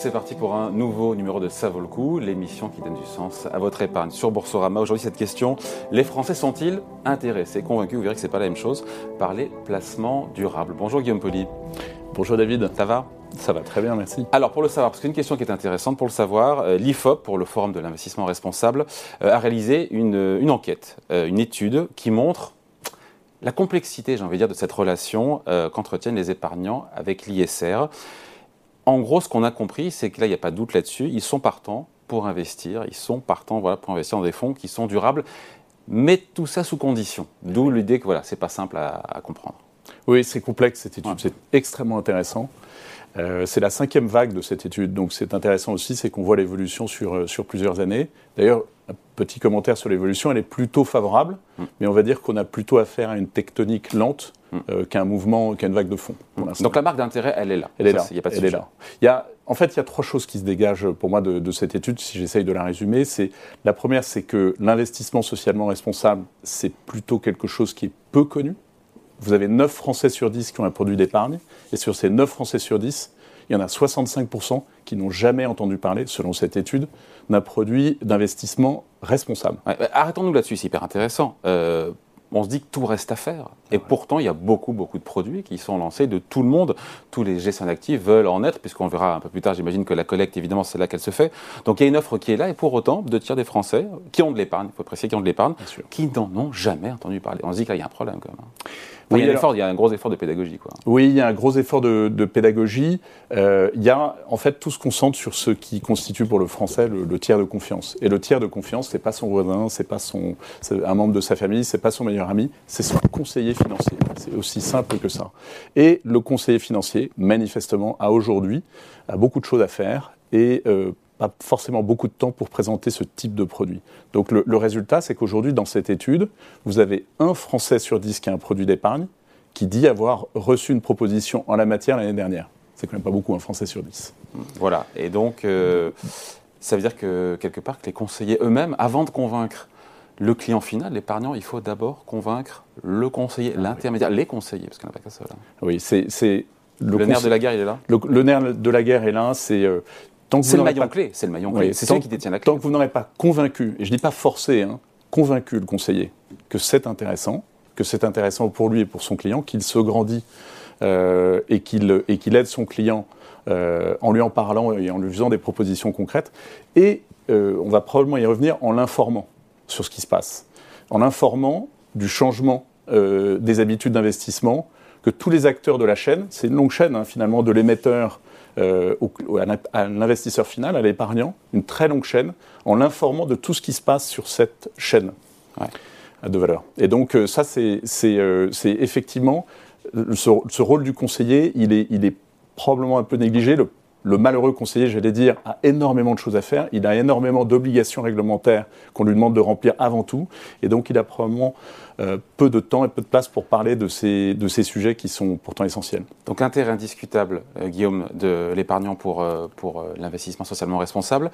C'est parti pour un nouveau numéro de Ça vaut le coup, l'émission qui donne du sens à votre épargne. Sur Boursorama, aujourd'hui cette question, les Français sont-ils intéressés, convaincus, vous verrez que c'est pas la même chose, par les placements durables? Bonjour Guillaume Poli. Bonjour David. Ça va? Ça va très bien, merci. Alors pour le savoir, parce qu'une question qui est intéressante pour le savoir, euh, l'IFOP, pour le Forum de l'investissement responsable, euh, a réalisé une, enquête, euh, une étude qui montre la complexité, j'ai envie de dire, de cette relation qu'entretiennent les épargnants avec l'ISR. En gros, ce qu'on a compris, c'est que là, il n'y a pas de doute là-dessus, ils sont partants pour investir, ils sont partants voilà, pour investir dans des fonds qui sont durables, mais tout ça sous condition. D'où l'idée que voilà, c'est pas simple à, comprendre. Oui, c'est complexe cette étude, c'est extrêmement intéressant. Euh, c'est la cinquième vague de cette étude, donc c'est intéressant aussi, c'est qu'on voit l'évolution sur, euh, sur plusieurs années. D'ailleurs, un petit commentaire sur l'évolution, elle est plutôt favorable, mm. mais on va dire qu'on a plutôt affaire à une tectonique lente mm. euh, qu'un mouvement, qu'à une vague de fond. Mm. Donc la marque d'intérêt, elle est là. Elle est là. Il y a pas de elle est là. Il y a, en fait, il y a trois choses qui se dégagent pour moi de, de cette étude, si j'essaye de la résumer. C'est la première, c'est que l'investissement socialement responsable, c'est plutôt quelque chose qui est peu connu vous avez 9 Français sur 10 qui ont un produit d'épargne, et sur ces 9 Français sur 10, il y en a 65% qui n'ont jamais entendu parler, selon cette étude, d'un produit d'investissement responsable. Arrêtons-nous là-dessus, c'est hyper intéressant. Euh, on se dit que tout reste à faire. Et pourtant, il y a beaucoup, beaucoup de produits qui sont lancés de tout le monde. Tous les gestionnaires d'actifs veulent en être, puisqu'on verra un peu plus tard, j'imagine que la collecte, évidemment, c'est là qu'elle se fait. Donc il y a une offre qui est là, et pour autant, deux tiers des Français qui ont de l'épargne, il faut préciser qui ont de l'épargne, qui n'en ont jamais entendu parler. On se dit qu'il y a un problème quand même. Hein. Oui, il, y a il, y a un gros effort de pédagogie. Quoi. Oui, il y a un gros effort de, pédagogie. Euh, il y a en fait tout ce qu'on centre sur ce qui constitue pour le français le, tiers de confiance. Et le tiers de confiance, c'est pas son voisin, c'est pas son, un membre de sa famille, c'est pas son meilleur c'est son conseiller financier. C'est aussi simple que ça. Et le conseiller financier, manifestement, a aujourd'hui beaucoup de choses à faire et euh, pas forcément beaucoup de temps pour présenter ce type de produit. Donc le, résultat, c'est qu'aujourd'hui, dans cette étude, vous avez un Français sur dix qui a un produit d'épargne qui dit avoir reçu une proposition en la matière l'année dernière. C'est quand même pas beaucoup, un Français sur dix. Voilà. Et donc, euh, ça veut dire que quelque part, que les conseillers eux-mêmes, avant de convaincre le client final, l'épargnant, il faut d'abord convaincre le conseiller, ah l'intermédiaire, les conseillers, parce qu'on n'a pas que ça. Là. Oui, c'est le, nerf de la guerre, il est là le, nerf de la guerre est là, c'est euh, c'est le maillon clé, c'est le maillon clé. c'est celui qui détient la clé. Tant que vous n'aurez pas convaincu, et je ne dis pas forcé, hein, convaincu le conseiller que c'est intéressant, que c'est intéressant pour lui et pour son client, qu'il se grandit euh, et qu'il aide son client euh, en lui en parlant et en lui faisant des propositions concrètes. Et on va probablement y revenir en l'informant sur ce qui se passe, en l'informant du changement des habitudes d'investissement, que tous les acteurs de la chaîne, c'est une longue chaîne hein, finalement de l'émetteur euh, à l'investisseur final, à l'épargnant, une très longue chaîne, en l'informant de tout ce qui se passe sur cette chaîne de valeur. Et donc euh, ça, c'est euh, effectivement, ce, rôle du conseiller, il est, il est probablement un peu négligé. Le, le malheureux conseiller, j'allais dire, a énormément de choses à faire. Il a énormément d'obligations réglementaires qu'on lui demande de remplir avant tout. Et donc, il a probablement euh, peu de temps et peu de place pour parler de ces, sujets qui sont pourtant essentiels. Donc, l'intérêt indiscutable, euh, Guillaume, de l'épargnant pour, euh, pour l'investissement socialement responsable.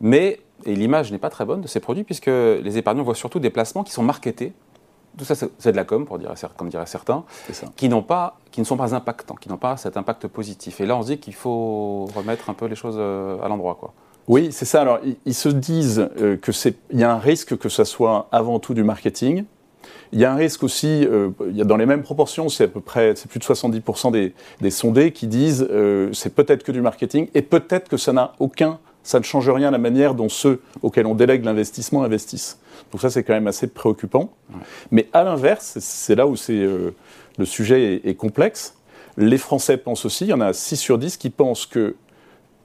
Mais, et l'image n'est pas très bonne de ces produits, puisque les épargnants voient surtout des placements qui sont marketés tout ça, c'est de la com, pour dire, comme diraient certains, qui, pas, qui ne sont pas impactants, qui n'ont pas cet impact positif. Et là, on se dit qu'il faut remettre un peu les choses euh, à l'endroit. quoi. Oui, c'est ça. Alors, ils, se disent euh, que c'est, il y a un risque que ce soit avant tout du marketing. Il y a un risque aussi, euh, il y a dans les mêmes proportions, c'est à peu près, c'est plus de 70% des, des, sondés qui disent c'est peut-être que du marketing et peut-être que ça n'a aucun ça ne change rien à la manière dont ceux auxquels on délègue l'investissement investissent. Donc ça, c'est quand même assez préoccupant. Mais à l'inverse, c'est là où c'est, euh, le sujet est, complexe. Les Français pensent aussi, il y en a 6 sur 10 qui pensent que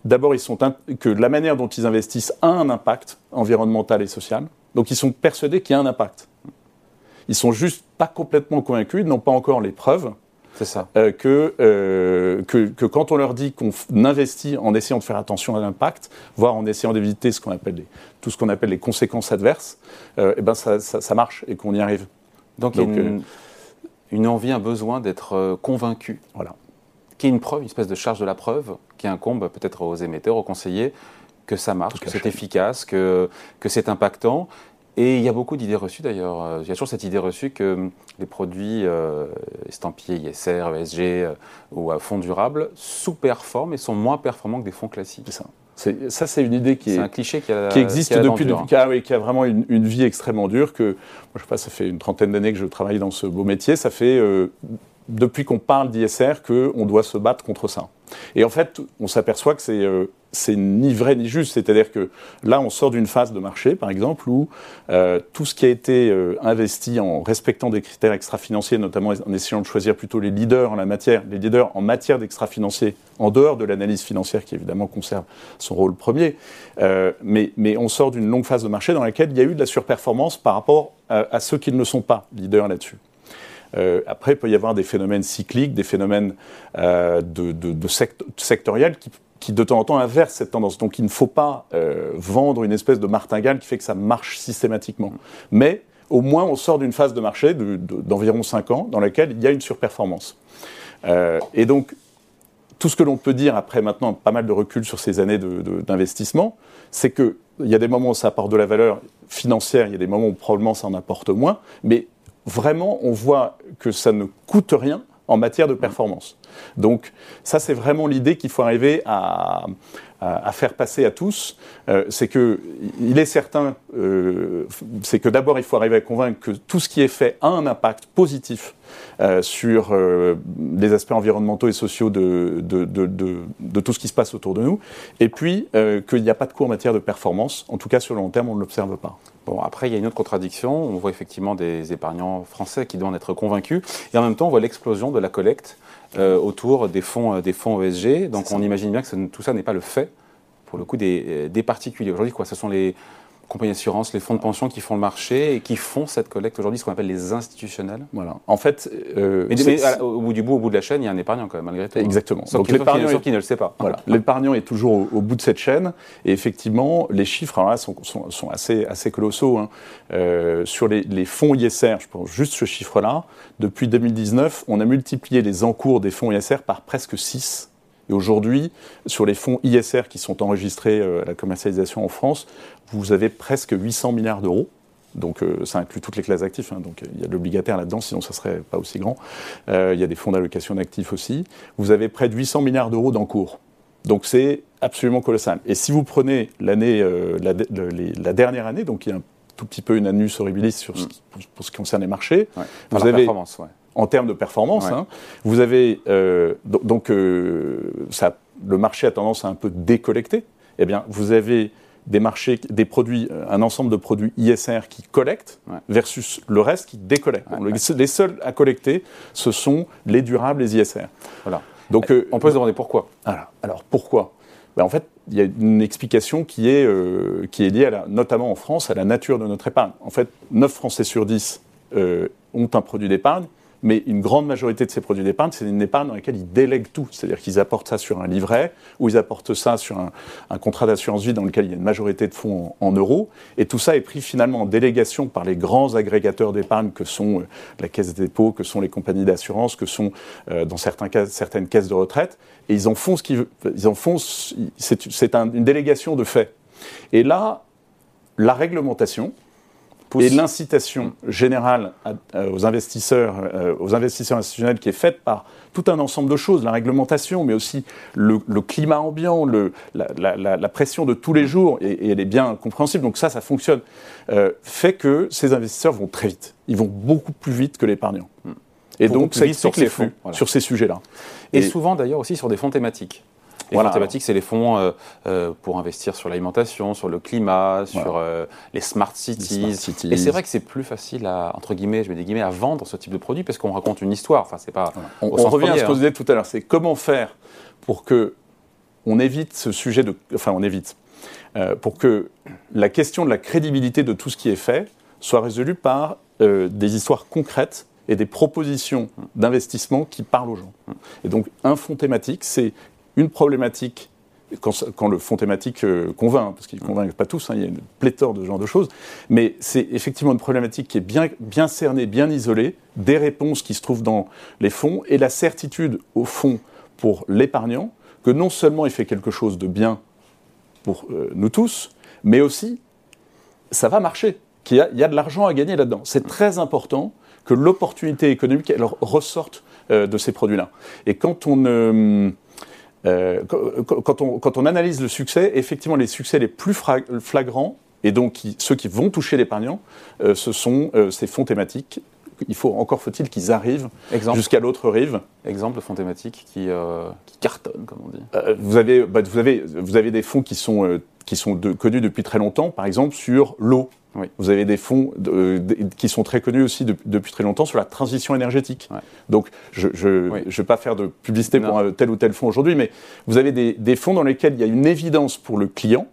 d'abord, ils sont que la manière dont ils investissent a un impact environnemental et social. Donc ils sont persuadés qu'il y a un impact. Ils sont juste pas complètement convaincus, ils n'ont pas encore les preuves ça. Euh, que, euh, que, que, quand on leur dit qu'on investit en essayant de faire attention à l'impact, voire en essayant d'éviter ce qu'on appelle les, tout ce qu'on appelle les conséquences adverses, euh, et ben ça, ça, marche et qu'on y arrive. Donc, il y a une, une, envie, un besoin d'être convaincu. Voilà. Qui est une preuve, une espèce de charge de la preuve qui incombe peut-être aux émetteurs, aux conseillers, que ça marche, que c'est efficace, que, que c'est impactant. Et il y a beaucoup d'idées reçues d'ailleurs. Euh, il y a toujours cette idée reçue que hum, les produits euh, estampillés ISR, ESG euh, ou à fonds durables sous-performent et sont moins performants que des fonds classiques. C'est ça. Ça, c'est une idée qui, est, un cliché qui, a, qui existe qui a depuis, depuis qui, a, oui, qui a vraiment une, une vie extrêmement dure. Que, moi, je sais pas, ça fait une trentaine d'années que je travaille dans ce beau métier. Ça fait euh, depuis qu'on parle d'ISR qu'on doit se battre contre ça. Et en fait, on s'aperçoit que c'est euh, c'est ni vrai ni juste. C'est-à-dire que là, on sort d'une phase de marché, par exemple, où euh, tout ce qui a été euh, investi en respectant des critères extra-financiers, notamment en essayant de choisir plutôt les leaders en la matière, les leaders en matière d'extra-financier, en dehors de l'analyse financière qui évidemment conserve son rôle premier, mais, mais on sort d'une longue phase de marché dans laquelle il y a eu de la surperformance par rapport à, à ceux qui ne sont pas leaders là-dessus. Euh, après, il peut y avoir des phénomènes cycliques, des phénomènes euh, de, de, de sect sectoriels qui, de temps en temps, inversent cette tendance. Donc, il ne faut pas euh, vendre une espèce de martingale qui fait que ça marche systématiquement. Mais au moins, on sort d'une phase de marché d'environ de, 5 ans dans laquelle il y a une surperformance. Et donc, tout ce que l'on peut dire après maintenant pas mal de recul sur ces années d'investissement, c'est qu'il y a des moments où ça apporte de la valeur financière, il y a des moments où probablement ça en apporte moins, mais vraiment, on voit que ça ne coûte rien en matière de performance. Donc ça, c'est vraiment l'idée qu'il faut arriver à, faire passer à tous. Euh, c'est que il est certain, euh, c'est que d'abord, il faut arriver à convaincre que tout ce qui est fait a un impact positif euh, sur les aspects environnementaux et sociaux de, tout ce qui se passe autour de nous. Et puis, qu'il n'y a pas de coût en matière de performance. En tout cas, sur le long terme, on ne l'observe pas. Bon, après, il y a une autre contradiction. On voit effectivement des épargnants français qui doivent en être convaincus. Et en même temps, on voit l'explosion de la collecte euh, autour des fonds, euh, des fonds ESG. Donc, on imagine bien que tout ça n'est pas le fait, pour le coup, des, des particuliers. Aujourd'hui, quoi, ce sont les compagnies d'assurance, les fonds de pension qui font le marché et qui font cette collecte aujourd'hui, ce qu'on appelle les institutionnels. Voilà. En fait, euh, mais, mais à, au bout du bout, au bout de la chaîne, il y a un épargnant quand même, malgré tout. Exactement. Sauf Donc l'épargnant, est... qui ne le sait pas. Voilà. L'épargnant est toujours au, au, bout de cette chaîne. Et effectivement, les chiffres alors là sont, sont, sont assez, assez colossaux. Hein. Euh, sur les, les, fonds ISR, je prends juste ce chiffre-là. Depuis 2019, on a multiplié les encours des fonds ISR par presque 6. Et aujourd'hui, sur les fonds ISR qui sont enregistrés à la commercialisation en France, vous avez presque 800 milliards d'euros. Donc euh, ça inclut toutes les classes d'actifs. Hein, donc il y a de l'obligataire là-dedans, sinon ça serait pas aussi grand. Euh, il y a des fonds d'allocation d'actifs aussi. Vous avez près de 800 milliards d'euros d'encours. Donc c'est absolument colossal. Et si vous prenez l'année, euh, la, les, la, dernière année, donc il y a un tout petit peu une annus horribilis sur ce qui, pour, pour, ce qui concerne les marchés, ouais. vous avez performance, ouais en termes de performance. Ouais. Hein, vous avez euh, donc euh, ça, le marché a tendance à un peu décollecter. Eh bien, vous avez des marchés, des produits, un ensemble de produits ISR qui collectent ouais. versus le reste qui décollecte. Ouais, les, les, seuls à collecter, ce sont les durables, les ISR. Voilà. Donc, euh, on peut se demander pourquoi. Alors, alors pourquoi? Ben, En fait, il y a une explication qui est, euh, qui est liée, à la, notamment en France, à la nature de notre épargne. En fait, 9 Français sur 10 euh, ont un produit d'épargne mais une grande majorité de ces produits d'épargne, c'est une épargne dans laquelle ils délèguent tout. C'est-à-dire qu'ils apportent ça sur un livret, ou ils apportent ça sur un, contrat d'assurance vie dans lequel il y a une majorité de fonds en, euros. Et tout ça est pris finalement en délégation par les grands agrégateurs d'épargne que sont euh, la caisse des dépôts, que sont les compagnies d'assurance, que sont euh, dans certains cas, certaines caisses de retraite. Et ils en font ce qu'ils ils en font. C'est un, une délégation de fait. Et là, la réglementation, Pousse. et l'incitation générale à, aux investisseurs, euh, aux investisseurs institutionnels qui est faite par tout un ensemble de choses, la réglementation, mais aussi le, le climat ambiant, le, la, la, la, pression de tous les jours, et, et, elle est bien compréhensible, donc ça, ça fonctionne, euh, fait que ces investisseurs vont très vite. Ils vont beaucoup plus vite que l'épargnant. Et donc, ça explique les fonds, voilà. sur ces sujets-là. Et, et, souvent, d'ailleurs, aussi sur des fonds thématiques. Les voilà, fonds thématiques, c'est les fonds euh, euh, pour investir sur l'alimentation, sur le climat, sur euh, les, smart cities. les, smart cities. Et c'est vrai que c'est plus facile à, entre guillemets, je mets des guillemets, à vendre ce type de produit parce qu'on raconte une histoire. Enfin, c'est pas. Voilà. On, on revient à ce qu'on disait tout à l'heure. C'est comment faire pour que on évite ce sujet de, enfin, on évite euh, pour que la question de la crédibilité de tout ce qui est fait soit résolue par des histoires concrètes et des propositions d'investissement qui parlent aux gens. Et donc, un fonds thématique, c'est une problématique, quand, quand, le fonds thématique euh, convainc, parce qu'il ne convainc pas tous, hein, il y a une pléthore de ce genre de choses, mais c'est effectivement une problématique qui est bien, bien cernée, bien isolée, des réponses qui se trouvent dans les fonds, et la certitude, au fond, pour l'épargnant, que non seulement il fait quelque chose de bien pour euh, nous tous, mais aussi, ça va marcher qu'il y, a de l'argent à gagner là-dedans. C'est très important que l'opportunité économique elle ressorte de ces produits-là. Et quand on quand, on, quand on analyse le succès, effectivement, les succès les plus flagrants, et donc ceux qui vont toucher l'épargnant, ce sont ces fonds thématiques il faut encore faut-il qu'ils arrivent jusqu'à l'autre rive. Exemple de fonds thématiques qui, euh, qui cartonnent, comme on dit. Euh, vous, avez, bah, vous, avez, vous avez des fonds qui sont, euh, qui sont connus depuis très longtemps, par exemple sur l'eau. Vous avez des fonds qui sont très connus aussi depuis très longtemps sur la transition énergétique. Donc, je ne vais pas faire de publicité pour tel ou tel fonds aujourd'hui, mais vous avez des, des, fonds dans lesquels il y a une évidence pour le client,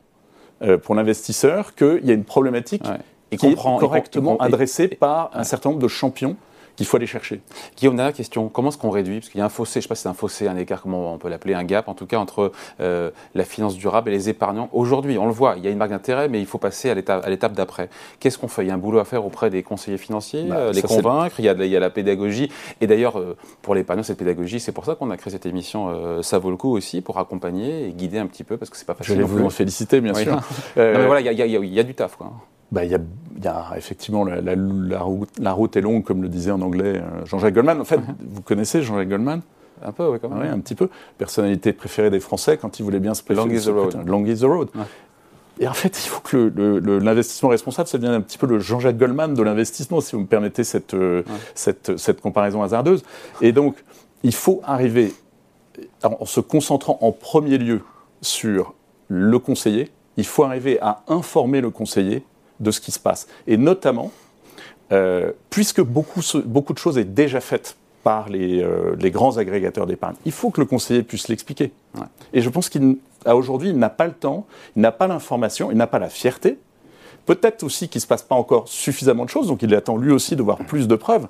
pour l'investisseur, qu'il y a une problématique et qui comprend, correctement adressé par un certain nombre de champions qu'il faut aller chercher. Guillaume, dernière question. Comment est-ce qu'on réduit? Parce qu'il y a un fossé, je ne sais pas si c'est un fossé, un écart, comment on peut l'appeler, un gap en tout cas, entre euh, la finance durable et les épargnants. Aujourd'hui, on le voit, il y a une marque d'intérêt, mais il faut passer à l'étape d'après. Qu'est-ce qu'on fait? Il y a un boulot à faire auprès des conseillers financiers, bah, euh, les convaincre, il y, a, il y, a, la pédagogie. Et d'ailleurs, euh, pour l'épargnant, cette pédagogie, c'est pour ça qu'on a créé cette émission Ça vaut le coup aussi, pour accompagner et guider un petit peu, parce que c'est pas facile. Je vais vous en féliciter, bien sûr. non, mais voilà, il y, y, a du taf. Quoi. Bah, il y, a, effectivement la, route, est longue, comme le disait en anglais euh, Jean-Jacques Goldman. En fait, uh-huh. vous connaissez Jean-Jacques Goldman? Un peu, oui, quand même. Un petit peu. Personnalité préférée des Français quand ils voulaient bien se préférer. Long is the road. Long is the road. Et en fait, il faut que l'investissement responsable, ça devienne un petit peu le Jean-Jacques Goldman de l'investissement, si vous me permettez cette, euh, cette, cette, comparaison hasardeuse. Et donc, il faut arriver, en se concentrant en premier lieu sur le conseiller, il faut arriver à informer le conseiller de ce qui se passe. Et notamment, euh, puisque beaucoup, beaucoup de choses est déjà faites par les, euh, les grands agrégateurs d'épargne, il faut que le conseiller puisse l'expliquer. Et je pense qu'à aujourd'hui, il n'a pas le temps, il n'a pas l'information, il n'a pas la fierté. Peut-être aussi qu'il ne se passe pas encore suffisamment de choses, donc il attend lui aussi de voir plus de preuves.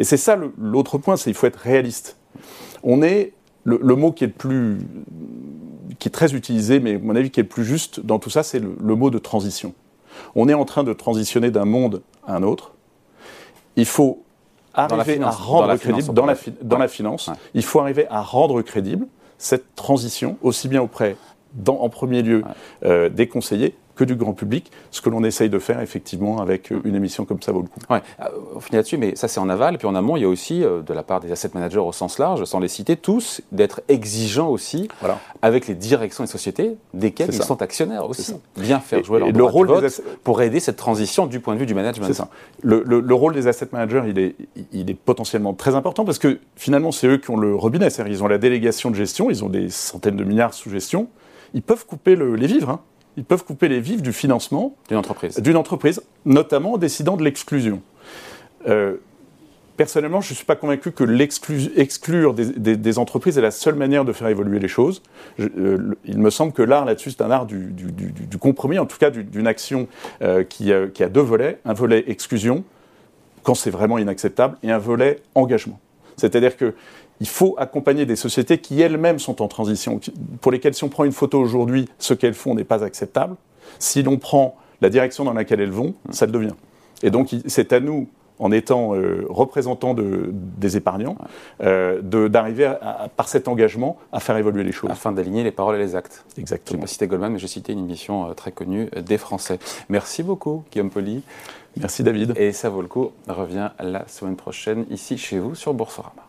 Et c'est ça l'autre point, c'est qu'il faut être réaliste. On est le, mot qui est le plus, qui est très utilisé, mais à mon avis qui est le plus juste dans tout ça, c'est le, le mot de transition. On est en train de transitionner d'un monde à un autre. Il faut arriver à rendre crédible dans, la, dans la finance. Il faut arriver à rendre crédible cette transition aussi bien auprès, en premier lieu, euh, des conseillers que du grand public, ce que l'on essaye de faire effectivement avec euh, une émission comme ça vaut le coup. Ouais, euh, on finit là-dessus, mais ça c'est en aval, puis en amont il y a aussi euh, de la part des asset managers au sens large, sans les citer tous, d'être exigeants aussi avec les directions des sociétés desquelles ils sont actionnaires aussi. Bien faire jouer leur le rôle vote pour aider cette transition du point de vue du management. C'est ça. Le, le, rôle des asset managers il est, il est potentiellement très important parce que finalement c'est eux qui ont le robinet, c'est-à-dire ils ont la délégation de gestion, ils ont des centaines de milliards sous gestion, ils peuvent couper les vivres. Hein ils peuvent couper les vifs du financement d'une entreprise. D'une entreprise, notamment en décidant de l'exclusion. Euh, personnellement, je ne suis pas convaincu que l'exclure des, entreprises est la seule manière de faire évoluer les choses. Euh, il me semble que l'art là-dessus, c'est un art du, compromis, en tout cas d'une action euh, qui, qui, a deux volets. Un volet exclusion, quand c'est vraiment inacceptable, et un volet engagement. C'est-à-dire que il faut accompagner des sociétés qui elles-mêmes sont en transition, pour lesquelles si on prend une photo aujourd'hui, ce qu'elles font n'est pas acceptable. Si l'on prend la direction dans laquelle elles vont, ça le devient. Et donc c'est à nous, en étant euh, représentants des épargnants, euh, d'arriver par cet engagement à faire évoluer les choses. Afin d'aligner les paroles et les actes. Exactement. Je n'ai pas cité Goldman, mais j'ai cité une émission euh, très connue des Français. Merci beaucoup, Guillaume Poli. Merci David. Et ça vaut le coup, revient la semaine prochaine ici chez vous sur Boursorama.